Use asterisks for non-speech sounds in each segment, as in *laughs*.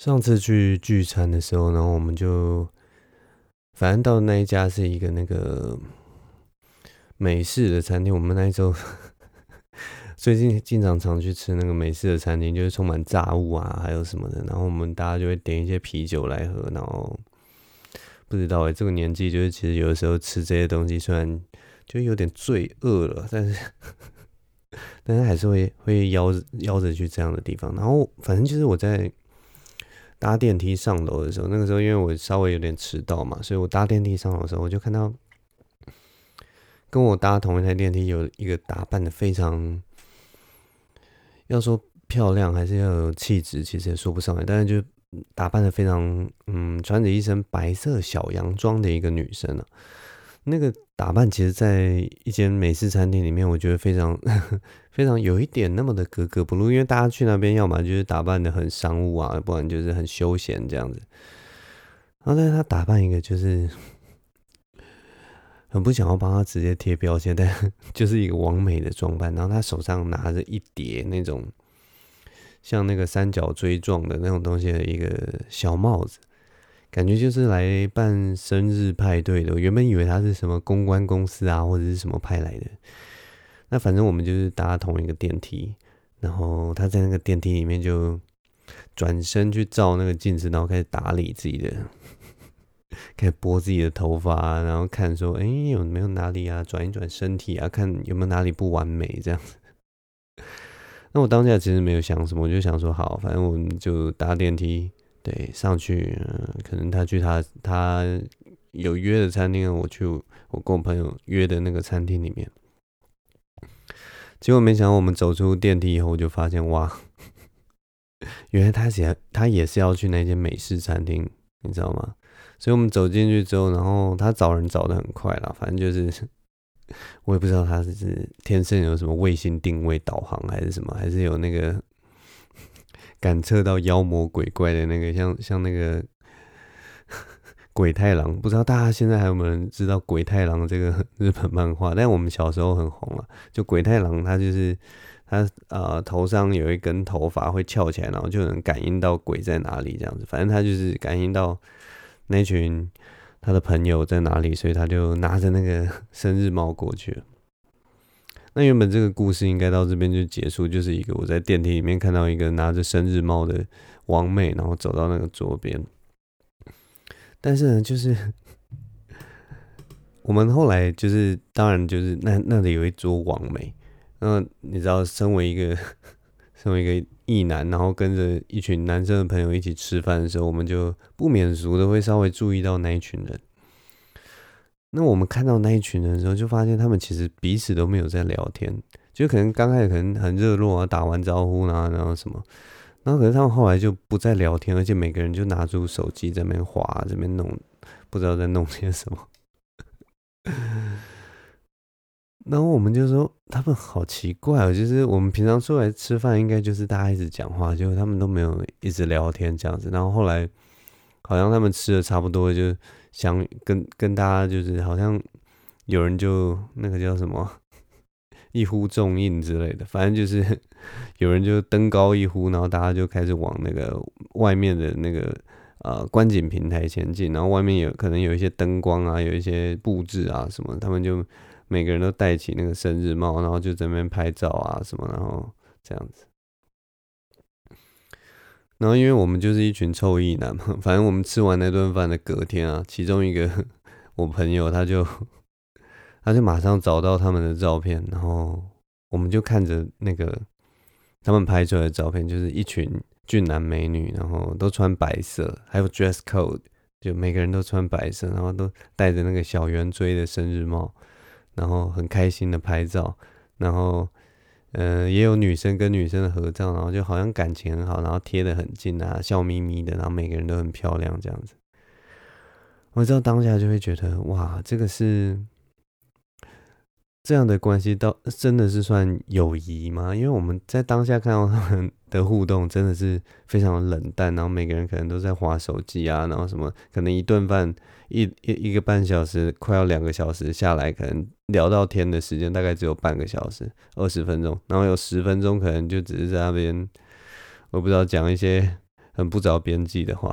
上次去聚餐的时候，然后我们就反正到那一家是一个那个美式的餐厅。我们那一周 *laughs* 最近经常常去吃那个美式的餐厅，就是充满炸物啊，还有什么的。然后我们大家就会点一些啤酒来喝。然后不知道哎、这个年纪就是其实有的时候吃这些东西，虽然就有点罪恶了，但是 *laughs* 但是还是会会邀邀着去这样的地方。然后反正就是我在。搭电梯上楼的时候，那个时候因为我稍微有点迟到嘛，所以我搭电梯上楼的时候，我就看到跟我搭同一台电梯有一个打扮的非常，要说漂亮还是要有气质，其实也说不上来，但是就打扮的非常，嗯，穿着一身白色小洋装的一个女生啊。那个打扮，其实，在一间美式餐厅里面，我觉得非常 *laughs* 非常有一点那么的格格不入，因为大家去那边，要么就是打扮的很商务啊，不然就是很休闲这样子。然后，但是他打扮一个就是很不想要帮他直接贴标签，但 *laughs* 就是一个完美的装扮。然后他手上拿着一叠那种像那个三角锥状的那种东西的一个小帽子。感觉就是来办生日派对的。我原本以为他是什么公关公司啊，或者是什么派来的。那反正我们就是搭同一个电梯，然后他在那个电梯里面就转身去照那个镜子，然后开始打理自己的，*laughs* 开始拨自己的头发，然后看说，哎，有没有哪里啊，转一转身体啊，看有没有哪里不完美这样子。*laughs* 那我当下其实没有想什么，我就想说，好，反正我们就搭电梯。对，上去，可能他去他他有约的餐厅，我去我跟我朋友约的那个餐厅里面。结果没想到，我们走出电梯以后，我就发现哇，*laughs* 原来他也他也是要去那间美式餐厅，你知道吗？所以我们走进去之后，然后他找人找的很快啦，反正就是 *laughs* 我也不知道他是天生有什么卫星定位导航还是什么，还是有那个。感测到妖魔鬼怪的那个，像像那个 *laughs* 鬼太郎，不知道大家现在还有没有人知道鬼太郎这个 *laughs* 日本漫画？但我们小时候很红了。就鬼太郎，他就是他呃头上有一根头发会翘起来，然后就能感应到鬼在哪里这样子。反正他就是感应到那群他的朋友在哪里，所以他就拿着那个 *laughs* 生日帽过去了。那原本这个故事应该到这边就结束，就是一个我在电梯里面看到一个拿着生日帽的王美，然后走到那个桌边。但是呢，就是 *laughs* 我们后来就是，当然就是那那里有一桌王美，那你知道，身为一个身为一个异男，然后跟着一群男生的朋友一起吃饭的时候，我们就不免俗的会稍微注意到那一群人。那我们看到那一群人的时候，就发现他们其实彼此都没有在聊天，就可能刚开始可能很热络啊，打完招呼啊，然后什么，然后可是他们后来就不再聊天，而且每个人就拿出手机在那边滑，这边弄，不知道在弄些什么。然后我们就说他们好奇怪哦，就是我们平常出来吃饭，应该就是大家一直讲话，结果他们都没有一直聊天这样子。然后后来好像他们吃的差不多就。想跟跟大家就是好像有人就那个叫什么 *laughs* 一呼众应之类的，反正就是 *laughs* 有人就登高一呼，然后大家就开始往那个外面的那个呃观景平台前进，然后外面有可能有一些灯光啊，有一些布置啊什么，他们就每个人都戴起那个生日帽，然后就在那边拍照啊什么，然后这样子。然后，因为我们就是一群臭意男嘛，*laughs* 反正我们吃完那顿饭的隔天啊，其中一个 *laughs* 我朋友他就 *laughs* 他就马上找到他们的照片，然后我们就看着那个他们拍出来的照片，就是一群俊男美女，然后都穿白色，还有 dress code，就每个人都穿白色，然后都戴着那个小圆锥的生日帽，然后很开心的拍照，然后。嗯、呃，也有女生跟女生的合照，然后就好像感情很好，然后贴得很近啊，笑眯眯的，然后每个人都很漂亮这样子。我知道当下就会觉得，哇，这个是这样的关系，到真的是算友谊吗？因为我们在当下看到他们的互动，真的是非常冷淡，然后每个人可能都在划手机啊，然后什么，可能一顿饭一一一个半小时，快要两个小时下来，可能。聊到天的时间大概只有半个小时，二十分钟，然后有十分钟可能就只是在那边，我不知道讲一些很不着边际的话，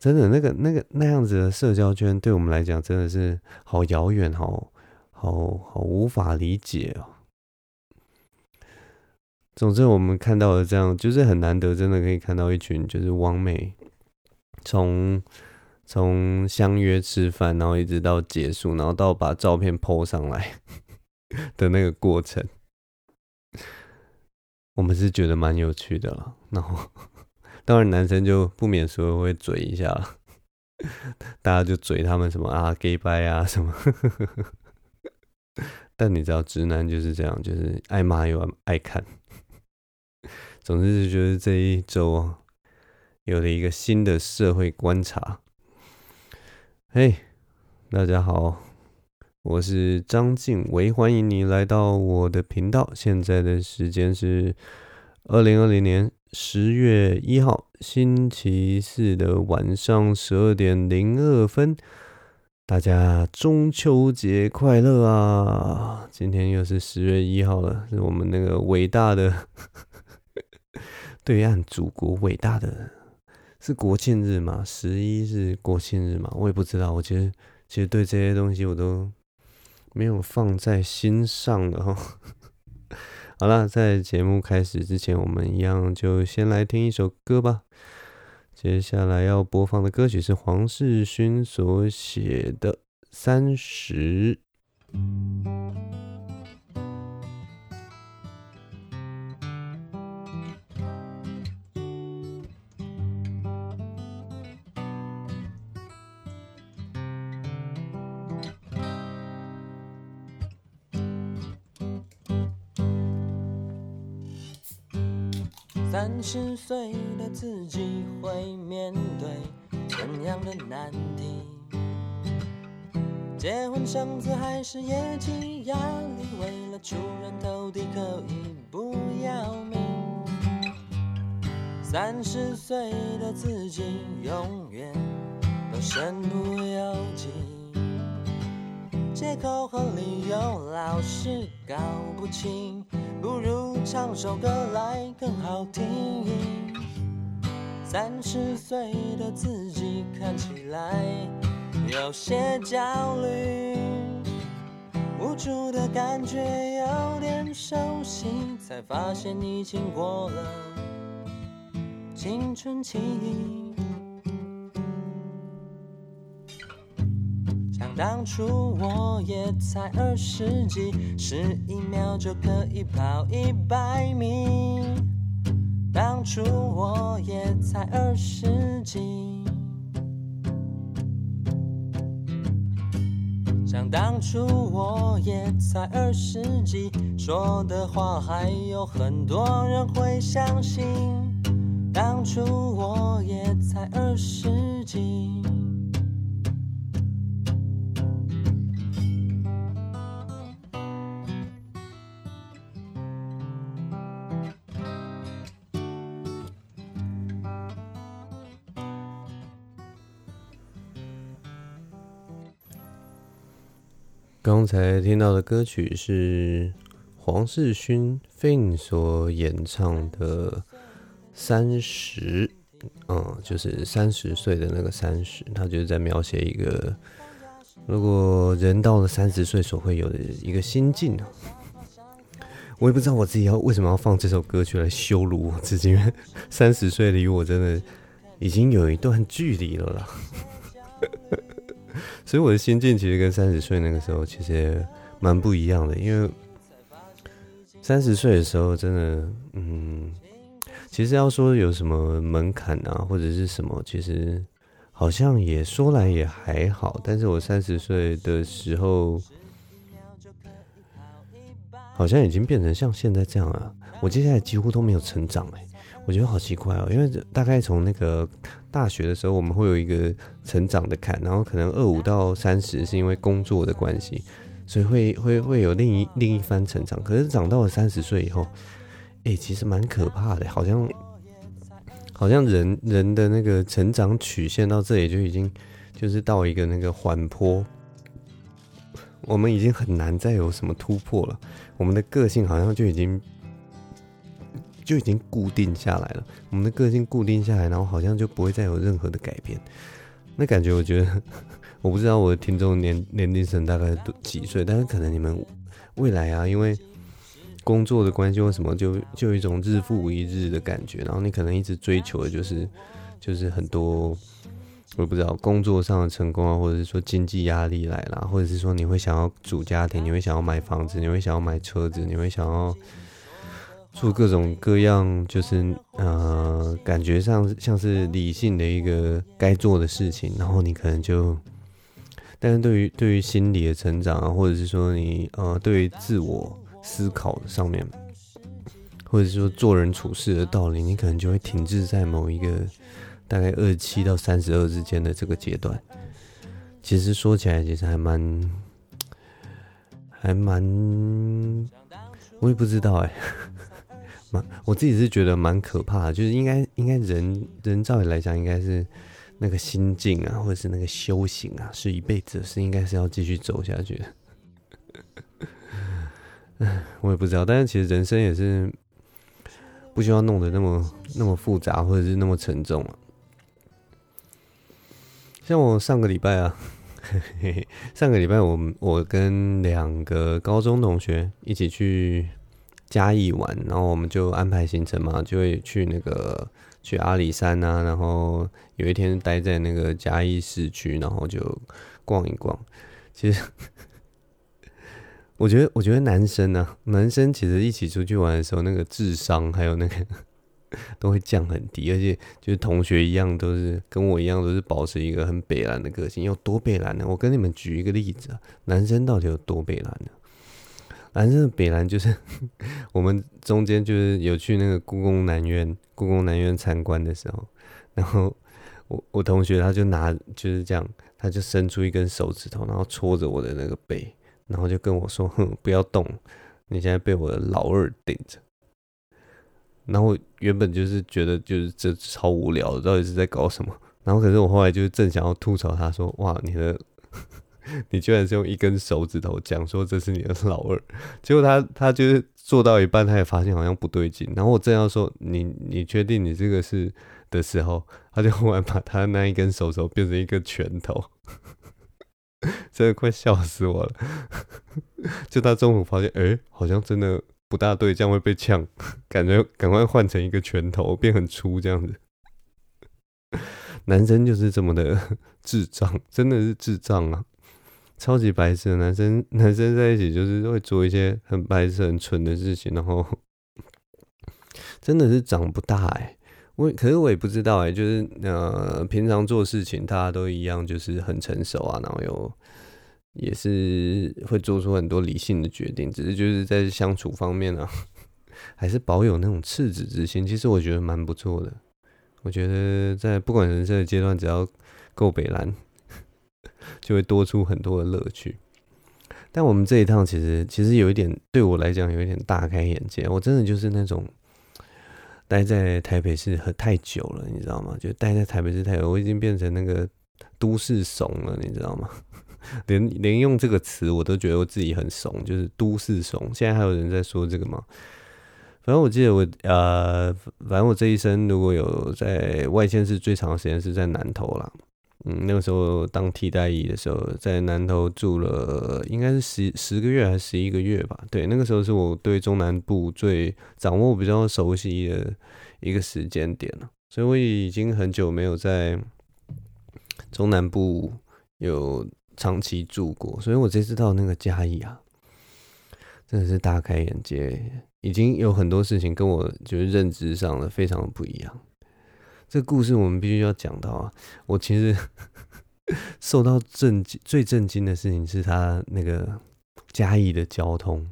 真的那个那个那样子的社交圈，对我们来讲真的是好遥远，好好好无法理解哦。总之，我们看到的这样，就是很难得，真的可以看到一群就是网美，从从相约吃饭，然后一直到结束，然后到把照片 po 上来 *laughs* 的那个过程。我们是觉得蛮有趣的了，然后当然男生就不免说会嘴一下，*laughs* 大家就嘴他们什么啊 gay 掰啊什么，*laughs* 但你知道直男就是这样，就是爱骂又爱看。总之就觉得这一周有了一个新的社会观察。嘿，大家好。我是张静维，欢迎你来到我的频道。现在的时间是二零二零年十月一号星期四的晚上十二点零二分。大家中秋节快乐啊！今天又是十月一号了，是我们那个伟大的对岸祖国伟大的，是国庆日吗？十一是国庆日吗？我也不知道。我其实其实对这些东西我都。没有放在心上的哈。好了，在节目开始之前，我们一样就先来听一首歌吧。接下来要播放的歌曲是黄世勋所写的《三十》。三十岁的自己会面对怎样的难题？结婚生子还是业绩压力？为了出人头地可以不要命？三十岁的自己永远都身不由己，借口和理由老是搞不清。不如唱首歌来更好听。三十岁的自己看起来有些焦虑，无助的感觉有点熟悉，才发现已经过了青春期。当初我也才二十几，十一秒就可以跑一百米。当初我也才二十几，想当初我也才二十几，说的话还有很多人会相信。当初我也才二十几。刚才听到的歌曲是黄世勋 Fin 所演唱的《三十》，嗯，就是三十岁的那个三十，他就是在描写一个如果人到了三十岁所会有的一个心境。我也不知道我自己要为什么要放这首歌曲来羞辱我自己，因为三十岁离我真的已经有一段距离了啦。所以我的心境其实跟三十岁那个时候其实蛮不一样的，因为三十岁的时候真的，嗯，其实要说有什么门槛啊，或者是什么，其实好像也说来也还好。但是我三十岁的时候，好像已经变成像现在这样了。我接下来几乎都没有成长哎。我觉得好奇怪哦，因为大概从那个大学的时候，我们会有一个成长的坎，然后可能二五到三十是因为工作的关系，所以会会会有另一另一番成长。可是长到了三十岁以后，哎，其实蛮可怕的，好像好像人人的那个成长曲线到这里就已经就是到一个那个缓坡，我们已经很难再有什么突破了。我们的个性好像就已经。就已经固定下来了。我们的个性固定下来，然后好像就不会再有任何的改变。那感觉，我觉得 *laughs* 我不知道我的听众年年龄层大概都几岁，但是可能你们未来啊，因为工作的关系或什么，就就有一种日复一日的感觉。然后你可能一直追求的就是就是很多。我不知道工作上的成功啊，或者是说经济压力来啦，或者是说你会想要组家庭，你会想要买房子，你会想要买车子，你会想要做各种各样，就是呃，感觉上像是理性的一个该做的事情，然后你可能就，但是对于对于心理的成长啊，或者是说你呃，对于自我思考上面，或者是说做人处事的道理，你可能就会停滞在某一个。大概二七到三十二之间的这个阶段，其实说起来其实还蛮，还蛮，我也不知道哎，蛮我自己是觉得蛮可怕的，就是应该应该人人照理来讲应该是那个心境啊，或者是那个修行啊，是一辈子是应该是要继续走下去的。*laughs* 我也不知道，但是其实人生也是不需要弄得那么那么复杂，或者是那么沉重啊。像我上个礼拜啊，嘿嘿，上个礼拜我我跟两个高中同学一起去嘉义玩，然后我们就安排行程嘛，就会去那个去阿里山啊，然后有一天待在那个嘉义市区，然后就逛一逛。其实 *laughs* 我觉得，我觉得男生呢、啊，男生其实一起出去玩的时候，那个智商还有那个。*laughs* 都会降很低，而且就是同学一样，都是跟我一样，都是保持一个很北蓝的个性。有多北蓝呢？我跟你们举一个例子啊，男生到底有多北蓝呢？反正北烂就是 *laughs* 我们中间就是有去那个故宫南院，故宫南院参观的时候，然后我我同学他就拿就是这样，他就伸出一根手指头，然后戳着我的那个背，然后就跟我说：“哼，不要动，你现在被我的老二顶着。”然后原本就是觉得就是这超无聊，到底是在搞什么？然后可是我后来就是正想要吐槽他说：“哇，你的你居然是用一根手指头讲说这是你的老二。”结果他他就是做到一半，他也发现好像不对劲。然后我正要说：“你你确定你这个是的时候，他就忽然把他那一根手指头变成一个拳头，*laughs* 真的快笑死我了。*laughs* 就他中途发现，哎，好像真的。不大对，这样会被呛，感觉赶快换成一个拳头，变很粗这样子。*laughs* 男生就是这么的智障，真的是智障啊！超级白痴的男生，*laughs* 男生在一起就是会做一些很白痴、很蠢的事情，然后 *laughs* 真的是长不大哎。我可是我也不知道哎，就是呃，平常做事情大家都一样，就是很成熟啊，然后又。也是会做出很多理性的决定，只是就是在相处方面呢、啊，*laughs* 还是保有那种赤子之心。其实我觉得蛮不错的。我觉得在不管人生的阶段，只要够北蓝，就会多出很多的乐趣。但我们这一趟其实其实有一点对我来讲有一点大开眼界。我真的就是那种待在台北市很太久了，你知道吗？就待在台北市太久，我已经变成那个都市怂了，你知道吗？*laughs* 连连用这个词我都觉得我自己很怂，就是都市怂。现在还有人在说这个吗？反正我记得我呃，反正我这一生如果有在外县市最长的时间是在南投啦。嗯，那个时候当替代役的时候，在南投住了应该是十十个月还是十一个月吧。对，那个时候是我对中南部最掌握比较熟悉的一个时间点了。所以我已经很久没有在中南部有。长期住过，所以我这次到那个嘉义啊，真的是大开眼界，已经有很多事情跟我就是认知上的非常的不一样。这故事我们必须要讲到啊，我其实 *laughs* 受到震惊，最震惊的事情是他那个嘉义的交通。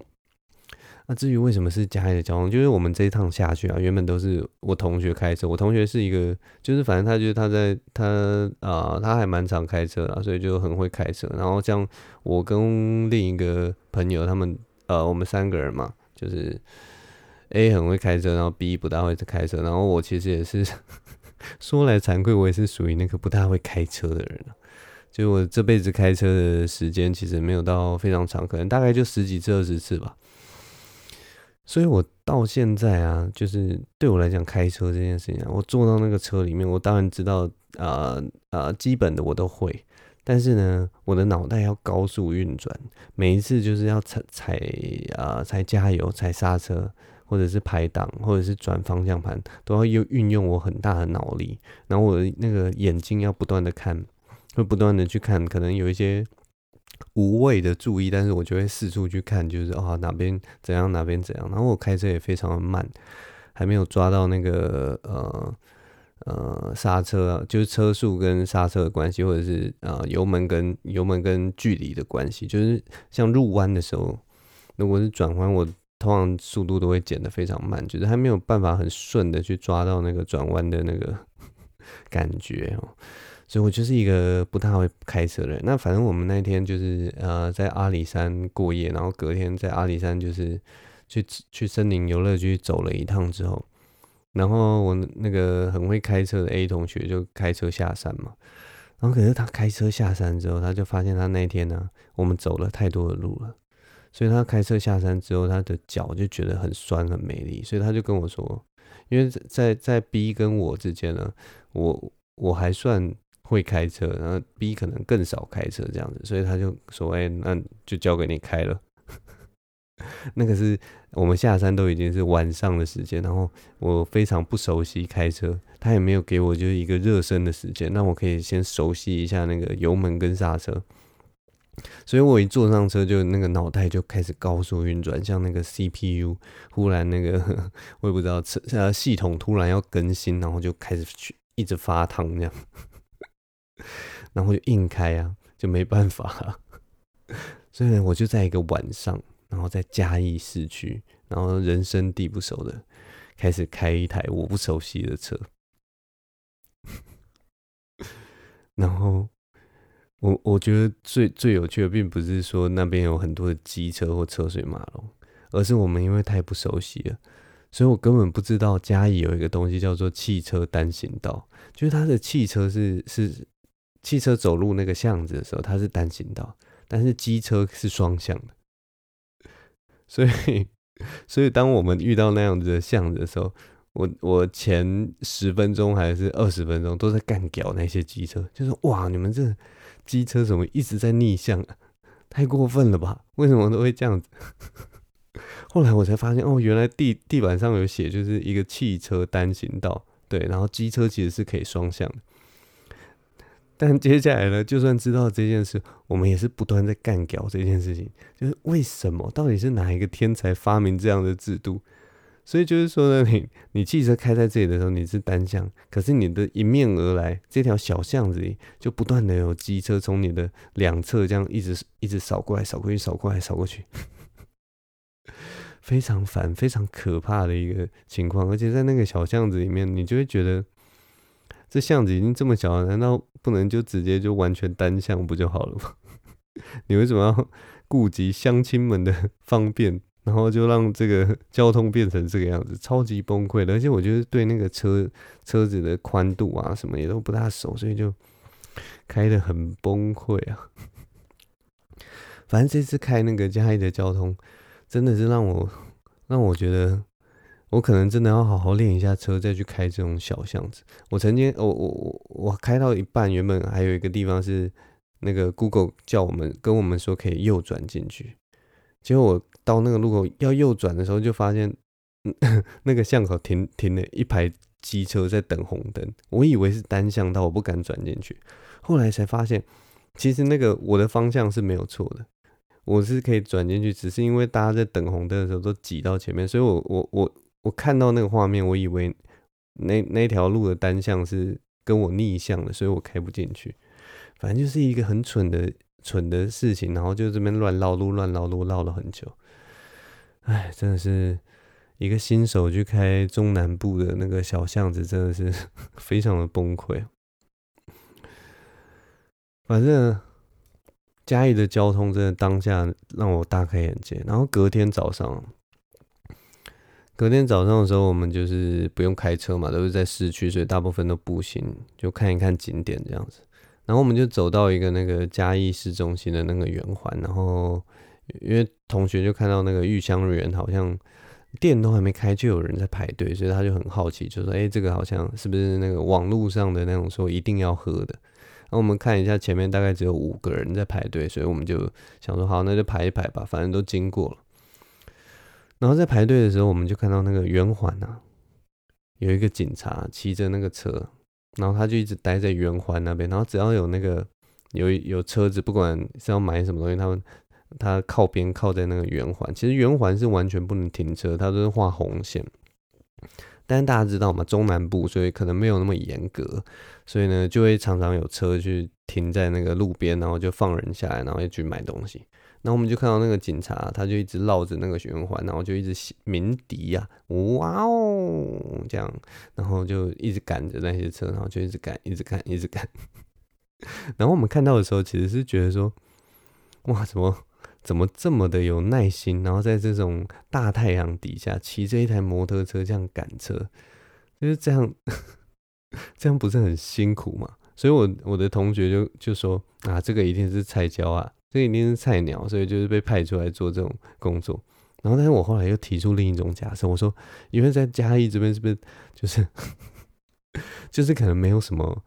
那至于为什么是嘉义的交通，就是我们这一趟下去啊，原本都是我同学开车。我同学是一个，就是反正他就是他在他啊、他还蛮常开车的，所以就很会开车。然后像我跟另一个朋友，他们呃，我们三个人嘛，就是 A 很会开车，然后 B 不大会开车，然后我其实也是 *laughs* 说来惭愧，我也是属于那个不大会开车的人。就我这辈子开车的时间其实没有到非常长，可能大概就十几次、二十次吧。所以我到现在啊，就是对我来讲，开车这件事情啊，我坐到那个车里面，我当然知道，啊、呃、啊、呃，基本的我都会，但是呢，我的脑袋要高速运转，每一次就是要踩踩啊，踩加油、踩刹车，或者是排档，或者是转方向盘，都要用运用我很大的脑力，然后我的那个眼睛要不断的看，会不断的去看，可能有一些。无谓的注意，但是我就会四处去看，就是哦哪边怎样，哪边怎样。然后我开车也非常的慢，还没有抓到那个呃呃刹车，就是车速跟刹车的关系，或者是呃油门跟油门跟距离的关系。就是像入弯的时候，如果是转弯，我通常速度都会减得非常慢，就是还没有办法很顺的去抓到那个转弯的那个 *laughs* 感觉哦。所以我就是一个不太会开车的人。那反正我们那天就是呃在阿里山过夜，然后隔天在阿里山就是去去森林游乐区走了一趟之后，然后我那个很会开车的 A 同学就开车下山嘛。然后可是他开车下山之后，他就发现他那天呢、我们走了太多的路了，所以他开车下山之后，他的脚就觉得很酸很没力，所以他就跟我说，因为在在 B 跟我之间呢，我我还算。会开车，然后 B 可能更少开车这样子，所以他就说：“哎，那就交给你开了。*laughs* ”那个是我们下山都已经是晚上的时间，然后我非常不熟悉开车，他也没有给我就是一个热身的时间，那我可以先熟悉一下那个油门跟刹车。所以我一坐上车，就那个脑袋就开始高速运转，像那个 CPU 忽然那个 *laughs* 我也不知道车呃系统突然要更新，然后就开始去一直发烫这样。*laughs* 然后就硬开啊，就没办法。*laughs* 所以呢，我就在一个晚上，然后在嘉义市区，然后人生地不熟的开始开一台我不熟悉的车。然后我我觉得最最有趣的，并不是说那边有很多的机车或车水马龙，而是我们因为太不熟悉了，所以我根本不知道嘉义有一个东西叫做汽车单行道，就是它的汽车是是。汽车走路那个巷子的时候，它是单行道，但是机车是双向的。所以，*laughs* 所以当我们遇到那样子的巷子的时候，我我前十分钟还是二十分钟都在干屌那些机车，就是哇，你们这机车怎么一直在逆向啊？*laughs* 太过分了吧？为什么都会这样子？*laughs* 后来我才发现，哦，原来地地板上有写，就是一个汽车单行道，对，然后机车其实是可以双向的。但接下来呢，就算知道这件事，我们也是不断在干掉这件事情。就是为什么？到底是哪一个天才发明这样的制度？所以就是说呢，你 *laughs* 你汽车开在这里的时候，你是单向，可是你的迎面而来这条小巷子里，就不断的有机车从你的两侧这样一直一直扫过来、扫过去、扫过来、扫过去，非常烦、非常可怕的一个情况。而且在那个小巷子里面，你就会觉得。这巷子已经这么小了，难道不能就直接就完全单向不就好了吗？*laughs* 你为什么要顾及乡亲们的方便，然后就让这个 *laughs* 交通变成这个样子，超级崩溃的。而且我觉得对那个车车子的宽度啊什么也都不大熟，所以就开得很崩溃啊。*laughs* 反正这次开那个嘉义的交通，真的是让我 *laughs* 让我觉得。我可能真的要好好练一下车，再去开这种小巷子。我曾经，我我我我开到一半，原本还有一个地方是那个 Google 叫我们跟我们说可以右转进去，结果我到那个路口要右转的时候，就发现 *laughs* 那个巷口停停了一排机车在等红灯。我以为是单向道，我不敢转进去。后来才发现，其实那个我的方向是没有错的，我是可以转进去，只是因为大家在等红灯的时候都挤到前面，所以我我我。我看到那个画面，我以为那那条路的单向是跟我逆向的，所以我开不进去。反正就是一个很蠢的蠢的事情，然后就这边乱绕路，乱绕路绕了很久。哎，真的是一个新手去开中南部的那个小巷子，真的是 *laughs* 非常的崩溃。反正嘉义的交通真的当下让我大开眼界，然后隔天早上。隔天早上的时候，我们就是不用开车嘛，都是在市区，所以大部分都步行，就看一看景点这样子。然后我们就走到一个那个嘉义市中心的那个圆环，然后因为同学就看到那个玉香园好像店都还没开，就有人在排队，所以他就很好奇，就说：“哎，这个好像是不是那个网络上的那种说一定要喝的？”然后我们看一下前面大概只有五个人在排队，所以我们就想说：“好，那就排一排吧，反正都经过了。”然后在排队的时候，我们就看到那个圆环啊，有一个警察骑着那个车，然后他就一直待在圆环那边，然后只要有那个有有车子，不管是要买什么东西，他们。他靠边靠在那个圆环，其实圆环是完全不能停车，它都是画红线。但是大家知道嘛，中南部所以可能没有那么严格，所以呢就会常常有车去停在那个路边，然后就放人下来，然后又去买东西。然后我们就看到那个警察，他就一直绕着那个圆环，然后就一直鸣笛呀，哇哦这样，然后就一直赶着那些车，然后就一直赶，一直赶，一直赶。*laughs* 然后我们看到的时候，其实是觉得说，哇，怎么？怎么这么的有耐心？然后在这种大太阳底下骑着一台摩托车这样赶车，就是这样，*laughs* 这样不是很辛苦吗？所以我我的同学就就说啊，这个一定是菜鸟啊，这一定是菜鸟，所以就是被派出来做这种工作。然后，但是我后来又提出另一种假设，我说，因为在嘉义这边是不是就是 *laughs* 就是可能没有什么。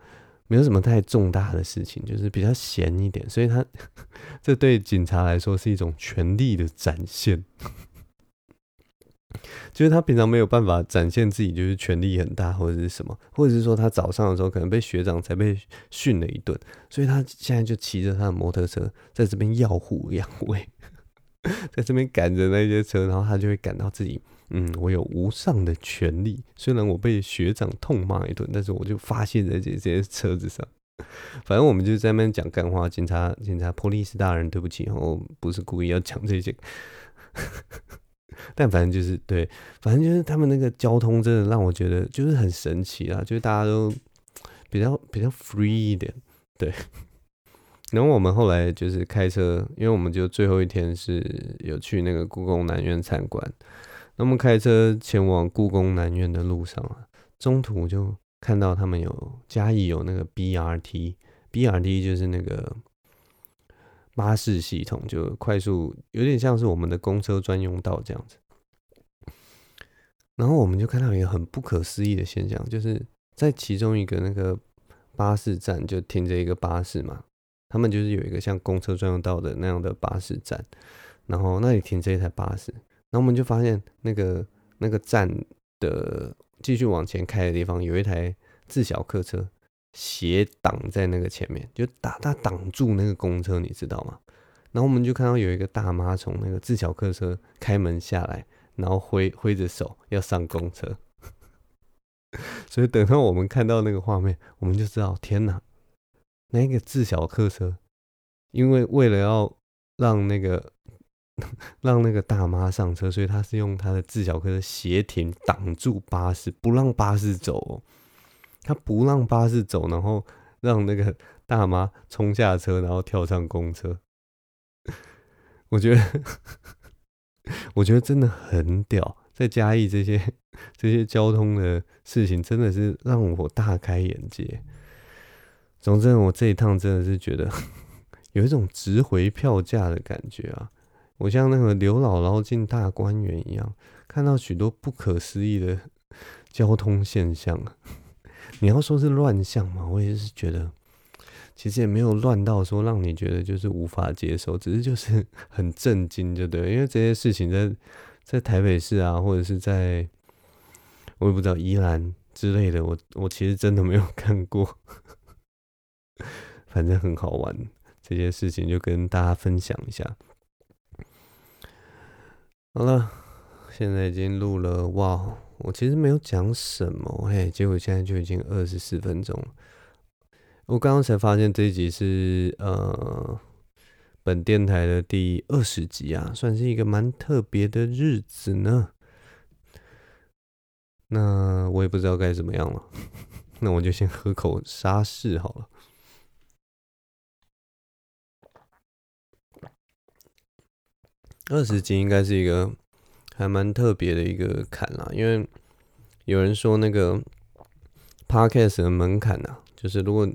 没有什么太重大的事情，就是比较闲一点，所以他这对警察来说是一种权力的展现，*laughs* 就是他平常没有办法展现自己，就是权力很大或者是什么，或者是说他早上的时候可能被学长才被训了一顿，所以他现在就骑着他的摩托车在这边耀武扬威，*laughs* 在这边赶着那些车，然后他就会感到自己。嗯，我有无上的权力，虽然我被学长痛骂一顿，但是我就发泄在这这些车子上。*laughs* 反正我们就在那边讲干话，警察警察，police 大人，对不起，我不是故意要讲这些。*laughs* 但反正就是对，反正就是他们那个交通真的让我觉得就是很神奇啊，就是大家都比较比较 free 一点，对。然后我们后来就是开车，因为我们就最后一天是有去那个故宫南院参观。那么开车前往故宫南院的路上啊，中途就看到他们有嘉义有那个 BRT，BRT 就是那个巴士系统，就快速有点像是我们的公车专用道这样子。然后我们就看到一个很不可思议的现象，就是在其中一个那个巴士站就停着一个巴士嘛，他们就是有一个像公车专用道的那样的巴士站，然后那里停着一台巴士。然后我们就发现，那个那个站的继续往前开的地方，有一台自小客车斜挡在那个前面，就打他挡住那个公车，你知道吗？然后我们就看到有一个大妈从那个自小客车开门下来，然后挥挥着手要上公车。*laughs* 所以等到我们看到那个画面，我们就知道，天哪，那个自小客车，因为为了要让那个。让那个大妈上车，所以他是用他的自小客车斜停挡住巴士，不让巴士走。他不让巴士走，然后让那个大妈冲下车，然后跳上公车。我觉得，*laughs* 我觉得真的很屌。在嘉义这些这些交通的事情，真的是让我大开眼界。总之，我这一趟真的是觉得 *laughs* 有一种值回票价的感觉啊。我像那个刘姥姥进大观园一样，看到许多不可思议的交通现象。*laughs* 你要说是乱象嘛，我也是觉得，其实也没有乱到说让你觉得就是无法接受，只是就是 *laughs* 很震惊，就对。因为这些事情在在台北市啊，或者是在我也不知道宜兰之类的，我我其实真的没有看过。*laughs* 反正很好玩，这些事情就跟大家分享一下。好了，现在已经录了哇！我其实没有讲什么嘿，结果现在就已经二十四分钟了。我刚刚才发现这一集是呃本电台的第二十集啊，算是一个蛮特别的日子呢。那我也不知道该怎么样了，*laughs* 那我就先喝口沙士好了。二十集应该是一个还蛮特别的一个坎啦，因为有人说那个 podcast 的门槛呐，就是如果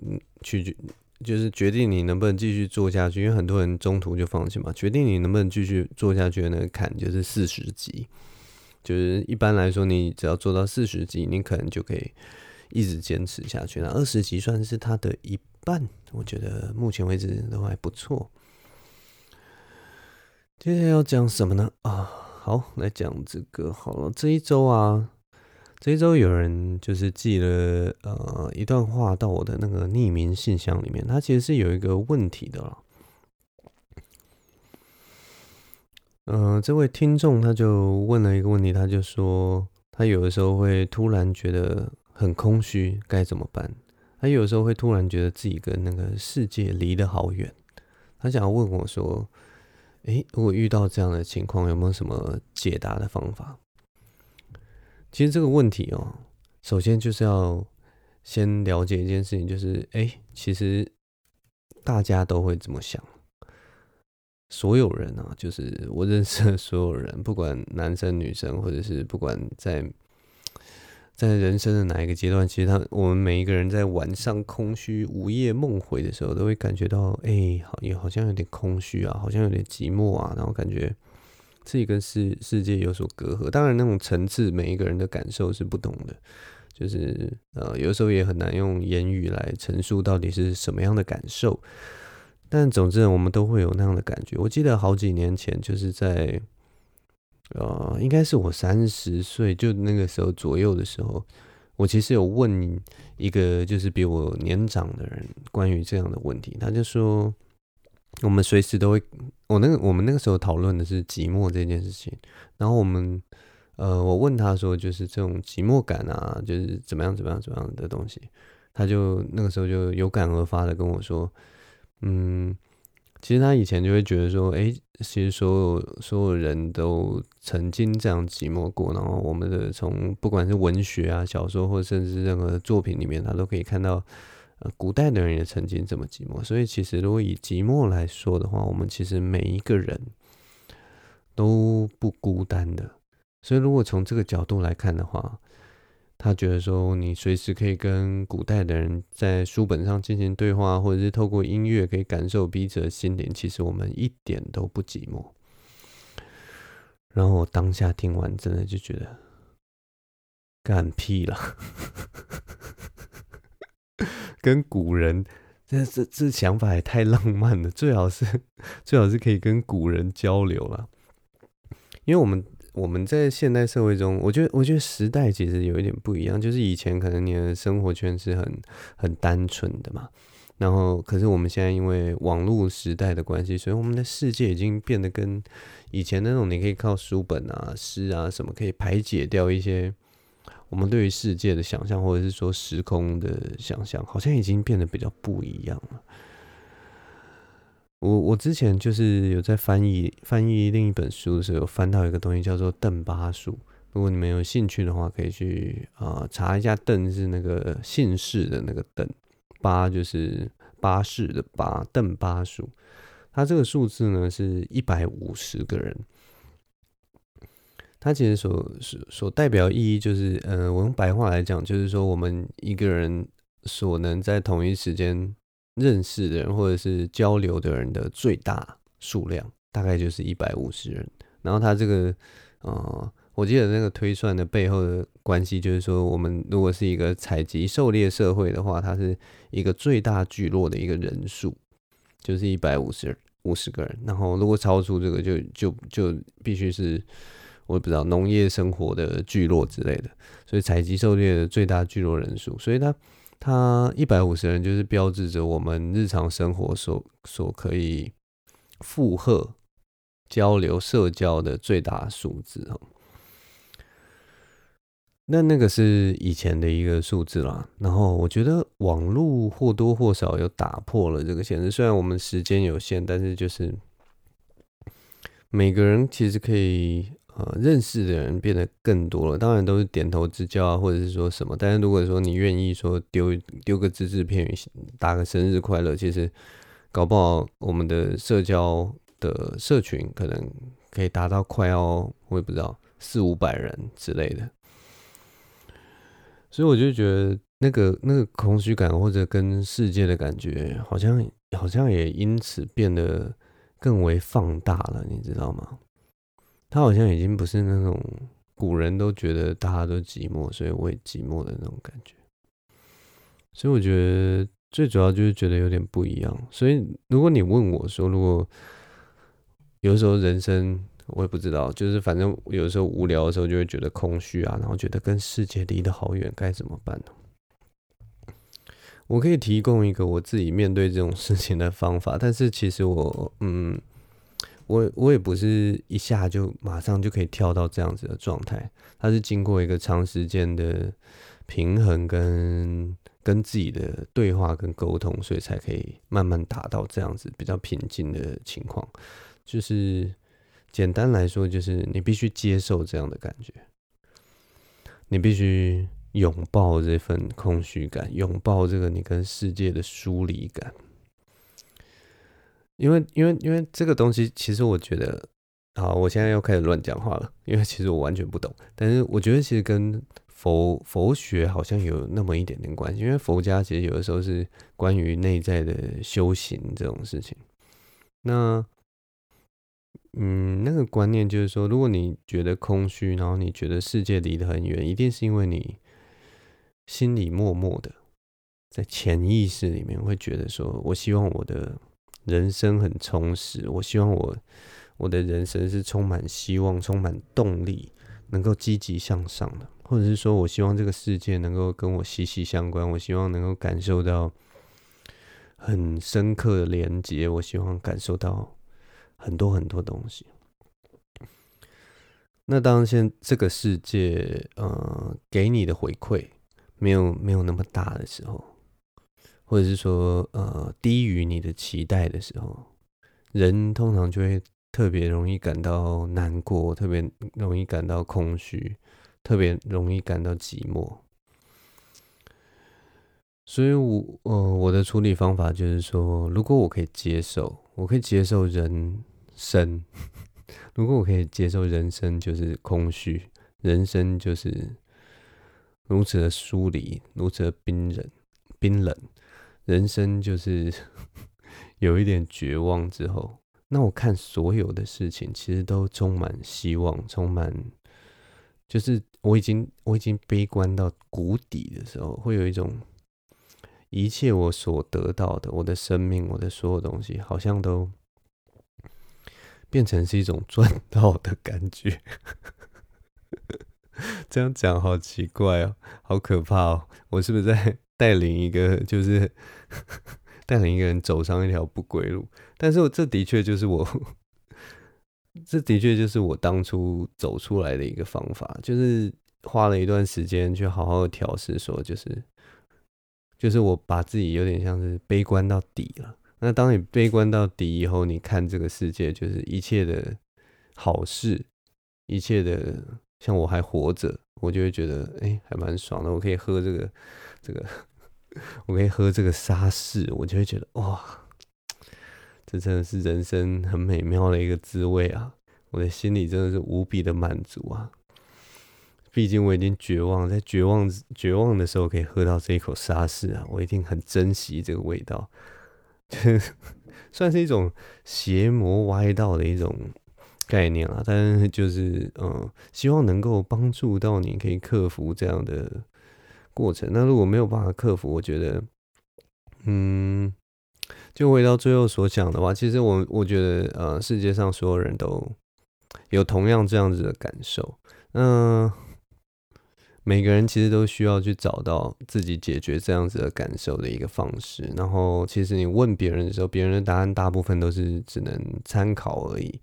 取决就是决定你能不能继续做下去，因为很多人中途就放弃嘛，决定你能不能继续做下去的那个坎就是四十集，就是一般来说，你只要做到四十集，你可能就可以一直坚持下去。那二十集算是它的一半，我觉得目前为止都还不错。接下来要讲什么呢？啊，好，来讲这个好了。这一周啊，这一周有人就是寄了呃一段话到我的那个匿名信箱里面，他其实是有一个问题的了。嗯、呃，这位听众他就问了一个问题，他就说他有的时候会突然觉得很空虚，该怎么办？他有的时候会突然觉得自己跟那个世界离得好远，他想要问我说。诶，如果遇到这样的情况，有没有什么解答的方法？其实这个问题哦，首先就是要先了解一件事情，就是诶，其实大家都会这么想，所有人啊，就是我认识的所有人，不管男生女生，或者是不管在。在人生的哪一个阶段，其实他我们每一个人在晚上空虚、午夜梦回的时候，都会感觉到，哎、好也好像有点空虚啊，好像有点寂寞啊，然后感觉自己跟世世界有所隔阂。当然，那种层次，每一个人的感受是不同的，就是呃，有时候也很难用言语来陈述到底是什么样的感受。但总之，我们都会有那样的感觉。我记得好几年前，就是在。呃，应该是我三十岁就那个时候左右的时候，我其实有问一个就是比我年长的人关于这样的问题，他就说，我们随时都会，我那个我们那个时候讨论的是寂寞这件事情，然后我们呃，我问他说，就是这种寂寞感啊，就是怎么样怎么样怎么样的东西，他就那个时候就有感而发的跟我说，嗯。其实他以前就会觉得说，哎，其实所有所有人都曾经这样寂寞过。然后我们的从不管是文学啊、小说，或甚至任何作品里面，他都可以看到，呃，古代的人也曾经这么寂寞。所以其实如果以寂寞来说的话，我们其实每一个人都不孤单的。所以如果从这个角度来看的话，他觉得说，你随时可以跟古代的人在书本上进行对话，或者是透过音乐可以感受彼此的心灵。其实我们一点都不寂寞。然后我当下听完，真的就觉得干屁了，*laughs* 跟古人这这这想法也太浪漫了。最好是最好是可以跟古人交流了，因为我们。我们在现代社会中，我觉得，我觉得时代其实有一点不一样，就是以前可能你的生活圈是很很单纯的嘛，然后可是我们现在因为网络时代的关系，所以我们的世界已经变得跟以前那种你可以靠书本啊、诗啊什么可以排解掉一些我们对于世界的想象，或者是说时空的想象，好像已经变得比较不一样了。我我之前就是有在翻译翻译另一本书的时候，翻到一个东西叫做邓巴数。如果你们有兴趣的话，可以去啊、查一下。邓是那个姓氏的那个邓，巴就是巴士的巴，邓巴数。它这个数字呢是一百五十个人。它其实所所所代表意义就是，呃，我用白话来讲，就是说我们一个人所能在同一时间。认识的人或者是交流的人的最大数量大概就是一百五十人。然后他这个，呃，我记得那个推算的背后的关系就是说，我们如果是一个采集狩猎社会的话，它是一个最大聚落的一个人数，就是一百五十五十个人。然后如果超出这个就，就就必须是我也不知道农业生活的聚落之类的。所以采集狩猎的最大聚落人数，所以它。他一百五十人就是标志着我们日常生活所所可以负荷交流社交的最大数字哈。那那个是以前的一个数字啦。然后我觉得网络或多或少有打破了这个限制。虽然我们时间有限，但是就是每个人其实可以。呃，认识的人变得更多了，当然都是点头之交啊，或者是说什么。但是如果说你愿意说丢丢个只字片语，打个生日快乐，其实搞不好我们的社交的社群可能可以达到快要我也不知道四五百人之类的。所以我就觉得那个那个空虚感或者跟世界的感觉，好像好像也因此变得更为放大了，你知道吗？他好像已经不是那种古人都觉得大家都寂寞，所以我也寂寞的那种感觉。所以我觉得最主要就是觉得有点不一样。所以如果你问我说，如果有时候人生我也不知道，就是反正有时候无聊的时候就会觉得空虚啊，然后觉得跟世界离得好远，该怎么办呢？我可以提供一个我自己面对这种事情的方法，但是其实我嗯。我我也不是一下就马上就可以跳到这样子的状态，它是经过一个长时间的平衡跟跟自己的对话跟沟通，所以才可以慢慢达到这样子比较平静的情况。就是简单来说，就是你必须接受这样的感觉，你必须拥抱这份空虚感，拥抱这个你跟世界的疏离感。因为，因为，因为这个东西，其实我觉得，好，我现在又开始乱讲话了。因为其实我完全不懂，但是我觉得其实跟佛佛学好像有那么一点点关系。因为佛家其实有的时候是关于内在的修行这种事情。那，嗯，那个观念就是说，如果你觉得空虚，然后你觉得世界离得很远，一定是因为你心里默默的在潜意识里面会觉得说，我希望我的。人生很充实，我希望我我的人生是充满希望、充满动力，能够积极向上的，或者是说我希望这个世界能够跟我息息相关，我希望能够感受到很深刻的连接，我希望感受到很多很多东西。那当现这个世界呃给你的回馈没有没有那么大的时候。或者是说，呃，低于你的期待的时候，人通常就会特别容易感到难过，特别容易感到空虚，特别容易感到寂寞。所以我，呃，我的处理方法就是说，如果我可以接受，我可以接受人生；*laughs* 如果我可以接受人生就是空虚，人生就是如此的疏离，如此的冰冷，冰冷。人生就是 *laughs* 有一点绝望之后，那我看所有的事情其实都充满希望，充满就是我已经我已经悲观到谷底的时候，会有一种一切我所得到的，我的生命，我的所有东西，好像都变成是一种赚 *laughs* 到的感觉。这样讲好奇怪哦，好可怕哦！我是不是在带领一个就是？*laughs* 带领一个人走上一条不归路，但是这的确就是我，*laughs* 这的确就是我当初走出来的一个方法，就是花了一段时间去好好的调试，说就是，就是我把自己有点像是悲观到底了。那当你悲观到底以后，你看这个世界，就是一切的好事，一切的像我还活着，我就会觉得哎、还蛮爽的，我可以喝这个这个。我可以喝这个沙士，我就会觉得哇，这真的是人生很美妙的一个滋味啊！我的心里真的是无比的满足啊！毕竟我已经绝望，在绝望绝望的时候可以喝到这一口沙士啊，我一定很珍惜这个味道，*laughs* 算是一种邪魔歪道的一种概念啊。但是就是嗯，希望能够帮助到你，可以克服这样的。过程，那如果没有办法克服，我觉得，嗯，就回到最后所讲的话，其实我我觉得，呃，世界上所有人都有同样这样子的感受，嗯，每个人其实都需要去找到自己解决这样子的感受的一个方式。然后，其实你问别人的时候，别人的答案大部分都是只能参考而已。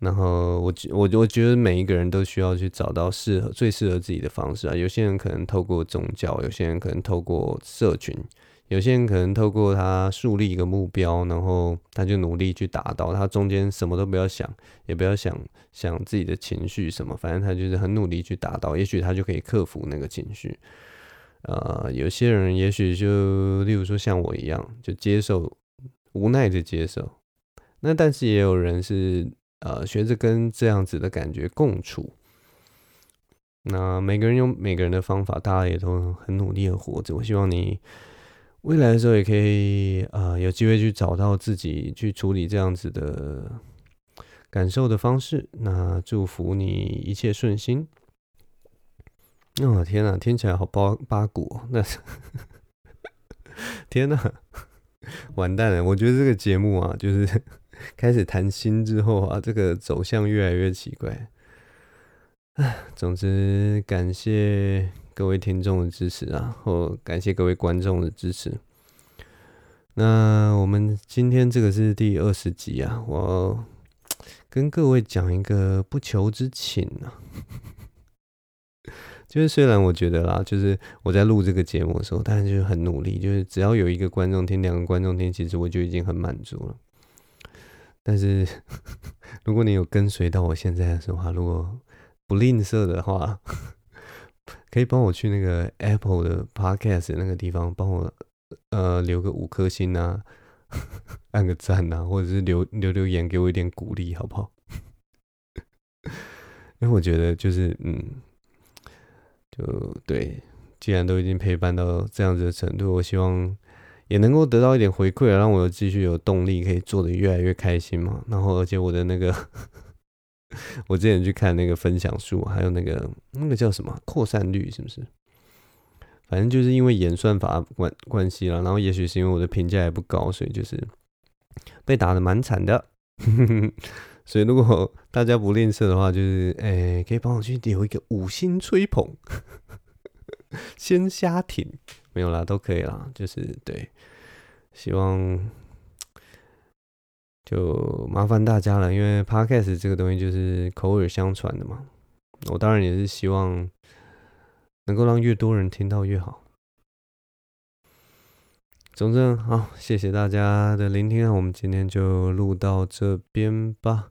然后我我我觉得每一个人都需要去找到适合最适合自己的方式啊。有些人可能透过宗教，有些人可能透过社群，有些人可能透过他树立一个目标，然后他就努力去达到。他中间什么都不要想，也不要想想自己的情绪什么，反正他就是很努力去达到。也许他就可以克服那个情绪。呃，有些人也许就例如说像我一样，就接受，无奈的接受。那但是也有人是。呃，学着跟这样子的感觉共处。那每个人有每个人的方法，大家也都很努力的活着。我希望你未来的时候也可以，呃，有机会去找到自己去处理这样子的感受的方式。那祝福你一切顺心。哦天哪，听起来好八八股哦。那 *laughs* 天哪，完蛋了！我觉得这个节目啊，就是 *laughs* 开始谈心之后啊，这个走向越来越奇怪。唉，总之感谢各位听众的支持啊，或感谢各位观众的支持。那我们今天这个是第二十集啊，我跟各位讲一个不求之情啊，*laughs* 就是虽然我觉得啦，就是我在录这个节目的时候，但是就是很努力，就是只要有一个观众听，两个观众听，其实我就已经很满足了。但是 *laughs* 如果你有跟随到我现在的话，如果不吝啬的话，*laughs* 可以帮我去那个 Apple 的 Podcast 那个地方帮我。呃，留个五颗星啊，*laughs* 按个赞啊，或者是留留留言给我一点鼓励，好不好？因为我觉得就是嗯，就对，既然都已经陪伴到这样子的程度，我希望也能够得到一点回馈，让我继续有动力，可以做得越来越开心嘛。然后，而且我的那个，*laughs* 我之前去看那个分享数，还有那个那个叫什么扩散率，是不是？反正就是因为演算法关关系啦，然后也许是因为我的评价也不高，所以就是被打得蛮惨的。*laughs* 所以如果大家不吝啬的话，就是诶、可以帮我去留一个五星吹捧，*laughs* 先瞎挺没有啦，都可以啦。就是对，希望就麻烦大家了，因为 Podcast 这个东西就是口耳相传的嘛。我当然也是希望。能够让越多人听到越好。总之，好，谢谢大家的聆听，我们今天就录到这边吧。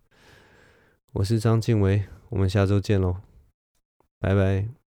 我是张晋维，我们下周见喽，拜拜。